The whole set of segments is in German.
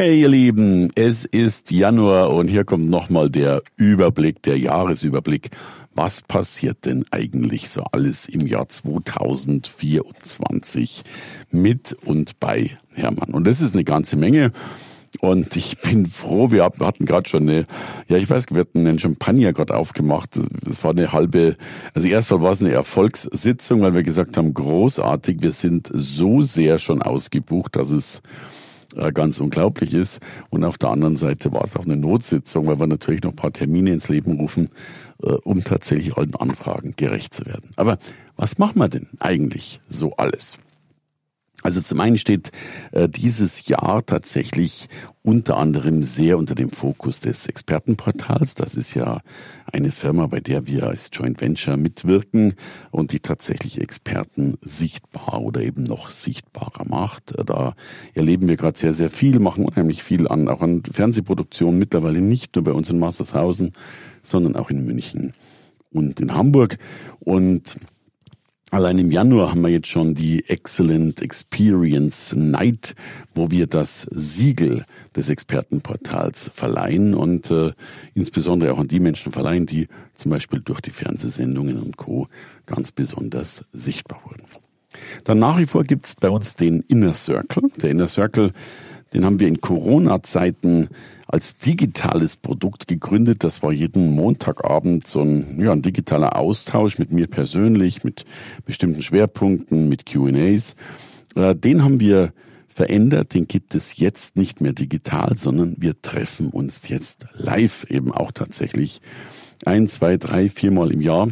Hey ihr Lieben, es ist Januar und hier kommt nochmal der Überblick, der Jahresüberblick was passiert denn eigentlich so alles im Jahr 2024 mit und bei Hermann? Und das ist eine ganze Menge. Und ich bin froh, wir hatten gerade schon eine, ja, ich weiß, wir hatten einen Champagner gerade aufgemacht. Das war eine halbe, also erstmal war es eine Erfolgssitzung, weil wir gesagt haben, großartig, wir sind so sehr schon ausgebucht, dass es ganz unglaublich ist. Und auf der anderen Seite war es auch eine Notsitzung, weil wir natürlich noch ein paar Termine ins Leben rufen, äh, um tatsächlich allen Anfragen gerecht zu werden. Aber was machen wir denn eigentlich so alles? Also zum einen steht äh, dieses Jahr tatsächlich unter anderem sehr unter dem Fokus des Expertenportals. Das ist ja eine Firma, bei der wir als Joint Venture mitwirken und die tatsächlich Experten sichtbar oder eben noch sichtbarer macht. Da erleben wir gerade sehr, sehr viel, machen unheimlich viel an, auch an Fernsehproduktionen, mittlerweile nicht nur bei uns in Mastershausen, sondern auch in München und in Hamburg. Und Allein im Januar haben wir jetzt schon die Excellent Experience Night, wo wir das Siegel des Expertenportals verleihen und äh, insbesondere auch an die Menschen verleihen, die zum Beispiel durch die Fernsehsendungen und Co. ganz besonders sichtbar wurden. Dann nach wie vor gibt es bei uns den Inner Circle. Der Inner Circle den haben wir in Corona-Zeiten als digitales Produkt gegründet. Das war jeden Montagabend so ein, ja, ein digitaler Austausch mit mir persönlich, mit bestimmten Schwerpunkten, mit QAs. Äh, den haben wir verändert. Den gibt es jetzt nicht mehr digital, sondern wir treffen uns jetzt live eben auch tatsächlich ein, zwei, drei, viermal im Jahr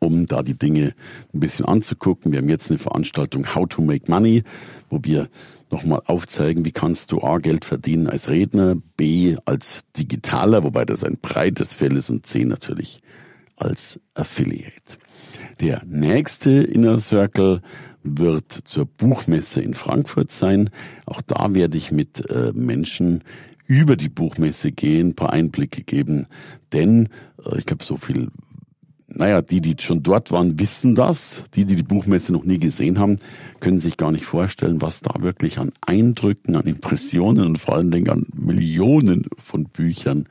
um da die Dinge ein bisschen anzugucken. Wir haben jetzt eine Veranstaltung How to Make Money, wo wir nochmal aufzeigen, wie kannst du A Geld verdienen als Redner, B als Digitaler, wobei das ein breites Feld ist und C natürlich als Affiliate. Der nächste Inner Circle wird zur Buchmesse in Frankfurt sein. Auch da werde ich mit äh, Menschen über die Buchmesse gehen, paar Einblicke geben, denn äh, ich glaube, so viel naja, die, die schon dort waren, wissen das. Die, die die Buchmesse noch nie gesehen haben, können sich gar nicht vorstellen, was da wirklich an Eindrücken, an Impressionen und vor allen Dingen an Millionen von Büchern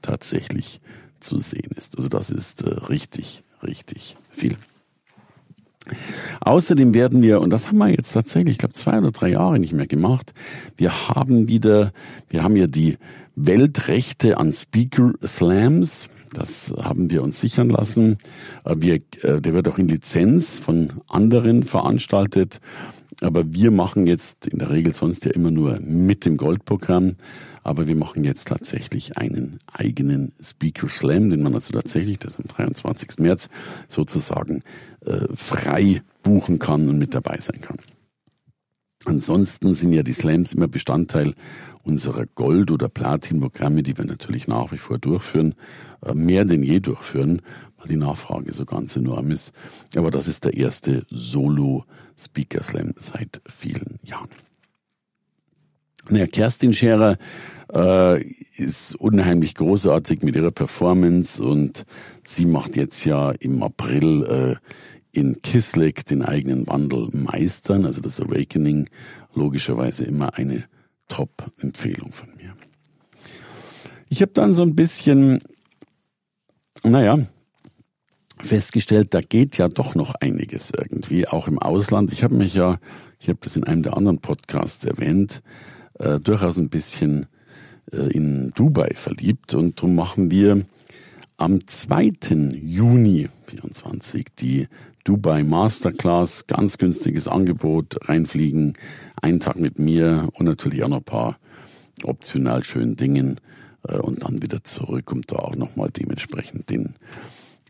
tatsächlich zu sehen ist. Also das ist äh, richtig, richtig viel. Außerdem werden wir, und das haben wir jetzt tatsächlich, ich glaube, zwei oder drei Jahre nicht mehr gemacht, wir haben wieder, wir haben ja die Weltrechte an Speaker Slams. Das haben wir uns sichern lassen. Äh, wir, äh, der wird auch in Lizenz von anderen veranstaltet. Aber wir machen jetzt in der Regel sonst ja immer nur mit dem Goldprogramm. Aber wir machen jetzt tatsächlich einen eigenen Speaker Slam, den man also tatsächlich, das am 23. März, sozusagen äh, frei buchen kann und mit dabei sein kann. Ansonsten sind ja die Slams immer Bestandteil unserer Gold- oder Platin-Programme, die wir natürlich nach wie vor durchführen, äh, mehr denn je durchführen, weil die Nachfrage so ganz enorm ist. Aber das ist der erste Solo-Speaker-Slam seit vielen Jahren. Naja, Kerstin Scherer äh, ist unheimlich großartig mit ihrer Performance und sie macht jetzt ja im April äh, in Kisleck den eigenen Wandel meistern, also das Awakening, logischerweise immer eine Top-Empfehlung von mir. Ich habe dann so ein bisschen, naja, festgestellt, da geht ja doch noch einiges irgendwie, auch im Ausland. Ich habe mich ja, ich habe das in einem der anderen Podcasts erwähnt, äh, durchaus ein bisschen äh, in Dubai verliebt und darum machen wir am 2. Juni 24 die Dubai Masterclass, ganz günstiges Angebot, reinfliegen, einen Tag mit mir und natürlich auch noch ein paar optional schönen Dingen äh, und dann wieder zurück, um da auch nochmal dementsprechend den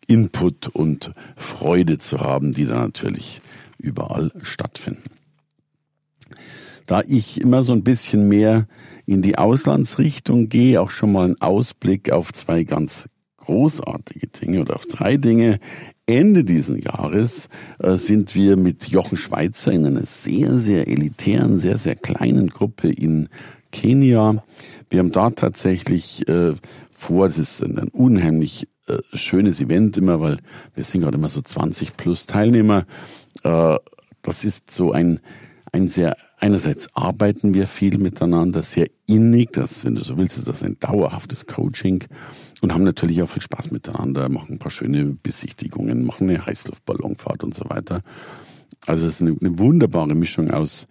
Input und Freude zu haben, die da natürlich überall stattfinden. Da ich immer so ein bisschen mehr in die Auslandsrichtung gehe, auch schon mal einen Ausblick auf zwei ganz großartige Dinge oder auf drei Dinge. Ende diesen Jahres äh, sind wir mit Jochen Schweizer in einer sehr, sehr elitären, sehr, sehr kleinen Gruppe in Kenia. Wir haben da tatsächlich äh, vor, das ist ein, unheimlich äh, schönes Event immer, weil wir sind gerade immer so 20 plus Teilnehmer. Äh, das ist so ein, ein sehr, einerseits arbeiten wir viel miteinander, sehr innig, das, wenn du so willst, ist das ein dauerhaftes Coaching und haben natürlich auch viel Spaß miteinander, machen ein paar schöne Besichtigungen, machen eine Heißluftballonfahrt und so weiter. Also es ist eine, eine wunderbare Mischung aus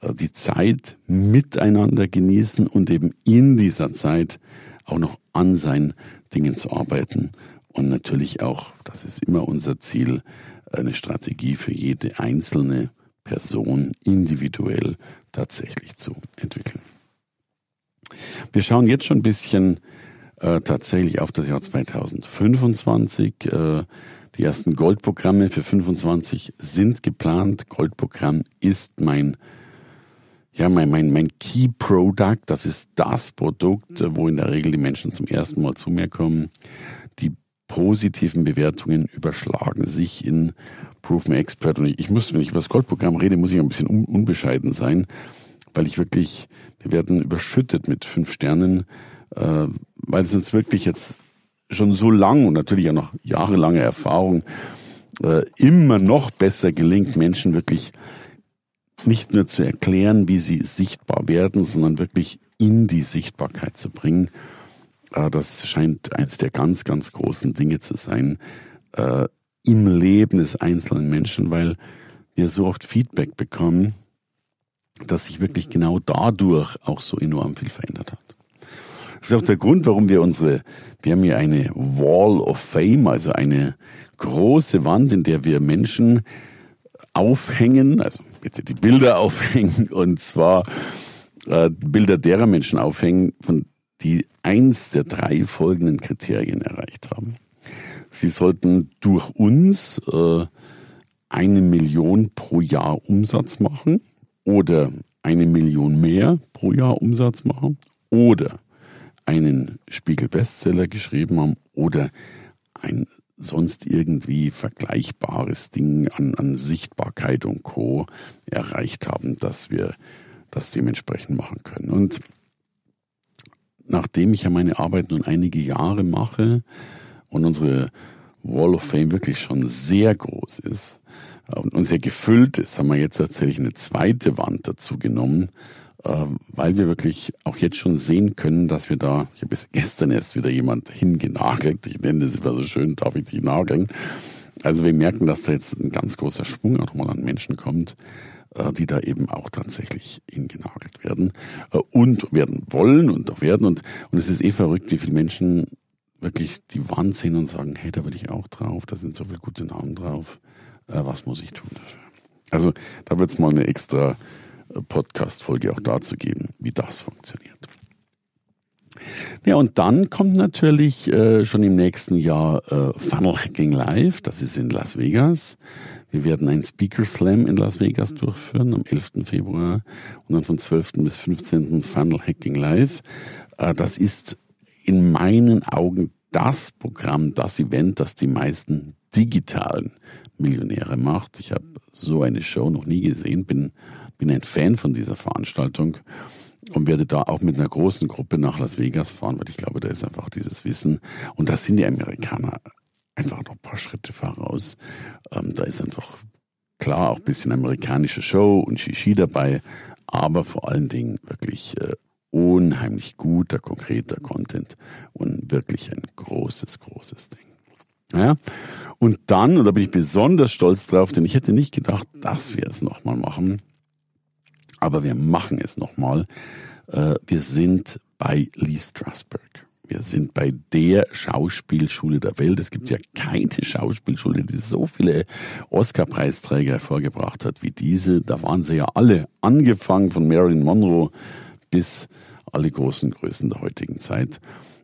äh, die Zeit miteinander genießen und eben in dieser Zeit auch noch an seinen Dingen zu arbeiten und natürlich auch, das ist immer unser Ziel, eine Strategie für jede einzelne Person individuell tatsächlich zu entwickeln. Wir schauen jetzt schon ein bisschen äh, tatsächlich auf das Jahr 2025. Äh, die ersten Goldprogramme für 25 sind geplant. Goldprogramm ist mein ja, mein, mein, mein Key Product, das ist das Produkt, wo in der Regel die Menschen zum ersten Mal zu mir kommen. Die positiven Bewertungen überschlagen sich in Proven Expert. Und ich, ich muss, wenn ich über das Goldprogramm rede, muss ich ein bisschen un, unbescheiden sein, weil ich wirklich, wir werden überschüttet mit fünf Sternen, äh, weil es uns wirklich jetzt schon so lang und natürlich auch noch jahrelange Erfahrung äh, immer noch besser gelingt, Menschen wirklich nicht nur zu erklären, wie sie sichtbar werden, sondern wirklich in die Sichtbarkeit zu bringen. Äh, das scheint eines der ganz, ganz großen Dinge zu sein äh, im Leben des einzelnen Menschen, weil wir so oft Feedback bekommen, dass sich wirklich genau dadurch auch so enorm viel verändert hat. Das ist auch der Grund, warum wir unsere, wir haben hier eine Wall of Fame, also eine große Wand, in der wir Menschen aufhängen, also bitte die Bilder aufhängen und zwar äh, Bilder derer Menschen aufhängen, von die eins der drei folgenden Kriterien erreicht haben. Sie sollten durch uns äh, eine Million pro Jahr Umsatz machen oder eine Million mehr pro Jahr Umsatz machen oder einen Spiegel Bestseller geschrieben haben oder ein sonst irgendwie vergleichbares Ding an, an Sichtbarkeit und Co. erreicht haben, dass wir das dementsprechend machen können. Und nachdem ich ja meine Arbeit nun einige Jahre mache und unsere Wall of Fame wirklich schon sehr groß ist und sehr gefüllt ist, haben wir jetzt tatsächlich eine zweite Wand dazu genommen, äh, weil wir wirklich auch jetzt schon sehen können, dass wir da, ich habe gestern erst wieder jemand hingenagelt, ich nenne das immer so schön, darf ich dich nageln. Also wir merken, dass da jetzt ein ganz großer Schwung auch nochmal an Menschen kommt, äh, die da eben auch tatsächlich hingenagelt werden äh, und werden wollen und auch werden. Und, und es ist eh verrückt, wie viele Menschen wirklich die Wand sehen und sagen, hey, da will ich auch drauf, da sind so viele gute Namen drauf, was muss ich tun dafür? Also da wird es mal eine extra Podcast-Folge auch dazu geben, wie das funktioniert. Ja, und dann kommt natürlich äh, schon im nächsten Jahr äh, Funnel Hacking Live. Das ist in Las Vegas. Wir werden einen Speaker Slam in Las Vegas durchführen am 11. Februar und dann vom 12. bis 15. Funnel Hacking Live. Äh, das ist in meinen Augen das Programm, das Event, das die meisten digitalen Millionäre macht. Ich habe so eine Show noch nie gesehen, bin bin ein Fan von dieser Veranstaltung und werde da auch mit einer großen Gruppe nach Las Vegas fahren, weil ich glaube, da ist einfach dieses Wissen. Und da sind die Amerikaner einfach noch ein paar Schritte voraus. Ähm, da ist einfach klar auch ein bisschen amerikanische Show und Shishi dabei, aber vor allen Dingen wirklich äh, unheimlich guter, konkreter Content und wirklich ein großes, großes Ding. Ja? Und dann, und da bin ich besonders stolz drauf, denn ich hätte nicht gedacht, dass wir es nochmal machen, aber wir machen es nochmal. Äh, wir sind bei Lee Strasberg. Wir sind bei der Schauspielschule der Welt. Es gibt ja keine Schauspielschule, die so viele Oscar-Preisträger hervorgebracht hat wie diese. Da waren sie ja alle, angefangen von Marilyn Monroe bis alle großen Größen der heutigen Zeit.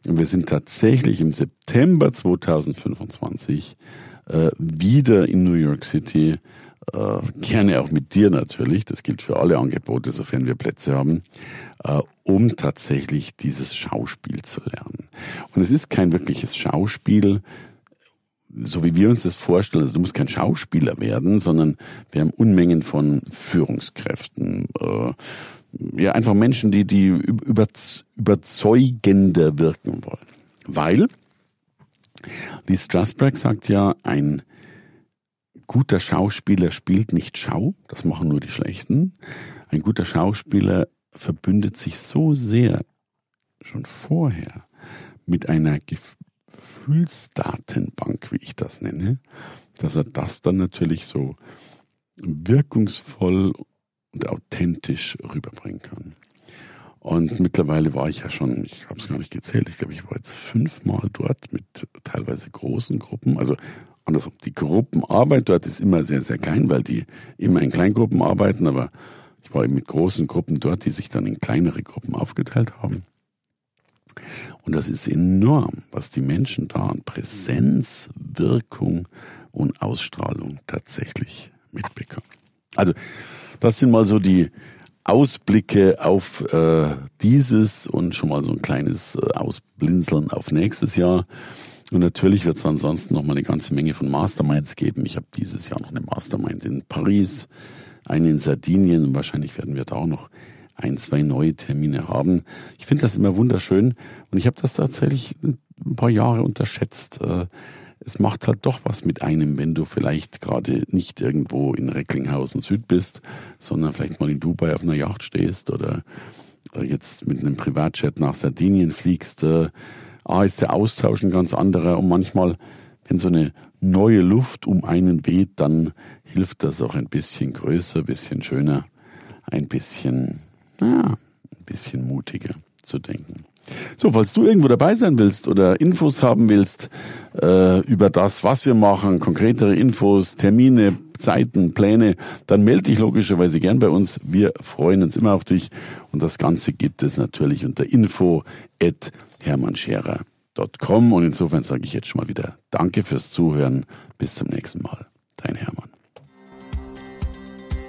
Und wir sind tatsächlich im September 2025 äh, wieder in New York City äh, gerne auch mit dir natürlich, das gilt für alle Angebote, sofern wir Plätze haben, äh, um tatsächlich dieses Schauspiel zu lernen. Und es ist kein wirkliches Schauspiel, so wie wir uns das vorstellen, also du musst kein Schauspieler werden, sondern wir haben Unmengen von Führungskräften, äh, ja einfach Menschen, die die über, überzeugender wirken wollen, weil Lee Strasberg sagt ja, ein guter Schauspieler spielt nicht Schau, das machen nur die Schlechten. Ein guter Schauspieler verbündet sich so sehr schon vorher mit einer Gefühlsdatenbank, wie ich das nenne, dass er das dann natürlich so wirkungsvoll und authentisch rüberbringen kann. Und mittlerweile war ich ja schon, ich habe es gar nicht gezählt, ich glaube, ich war jetzt fünfmal dort mit teilweise großen Gruppen. Also andersrum, die Gruppenarbeit dort ist immer sehr, sehr klein, weil die immer in Kleingruppen arbeiten, aber ich war eben mit großen Gruppen dort, die sich dann in kleinere Gruppen aufgeteilt haben. Und das ist enorm, was die Menschen da an Präsenz, Wirkung und Ausstrahlung tatsächlich mitbekommen. Also, das sind mal so die Ausblicke auf äh, dieses und schon mal so ein kleines äh, Ausblinzeln auf nächstes Jahr. Und natürlich wird es ansonsten noch mal eine ganze Menge von Masterminds geben. Ich habe dieses Jahr noch eine Mastermind in Paris, eine in Sardinien und wahrscheinlich werden wir da auch noch ein, zwei neue Termine haben. Ich finde das immer wunderschön und ich habe das tatsächlich ein paar Jahre unterschätzt. Äh, es macht halt doch was mit einem, wenn du vielleicht gerade nicht irgendwo in Recklinghausen Süd bist, sondern vielleicht mal in Dubai auf einer Yacht stehst oder äh, jetzt mit einem Privatjet nach Sardinien fliegst. Äh, A ist der Austausch ein ganz anderer und manchmal, wenn so eine neue Luft um einen weht, dann hilft das auch ein bisschen größer, ein bisschen schöner, ein bisschen ja, ein bisschen mutiger zu denken. So, falls du irgendwo dabei sein willst oder Infos haben willst äh, über das, was wir machen, konkretere Infos, Termine, Zeiten, Pläne, dann melde dich logischerweise gern bei uns. Wir freuen uns immer auf dich und das Ganze gibt es natürlich unter info at hermannscherer.com und insofern sage ich jetzt schon mal wieder Danke fürs Zuhören. Bis zum nächsten Mal.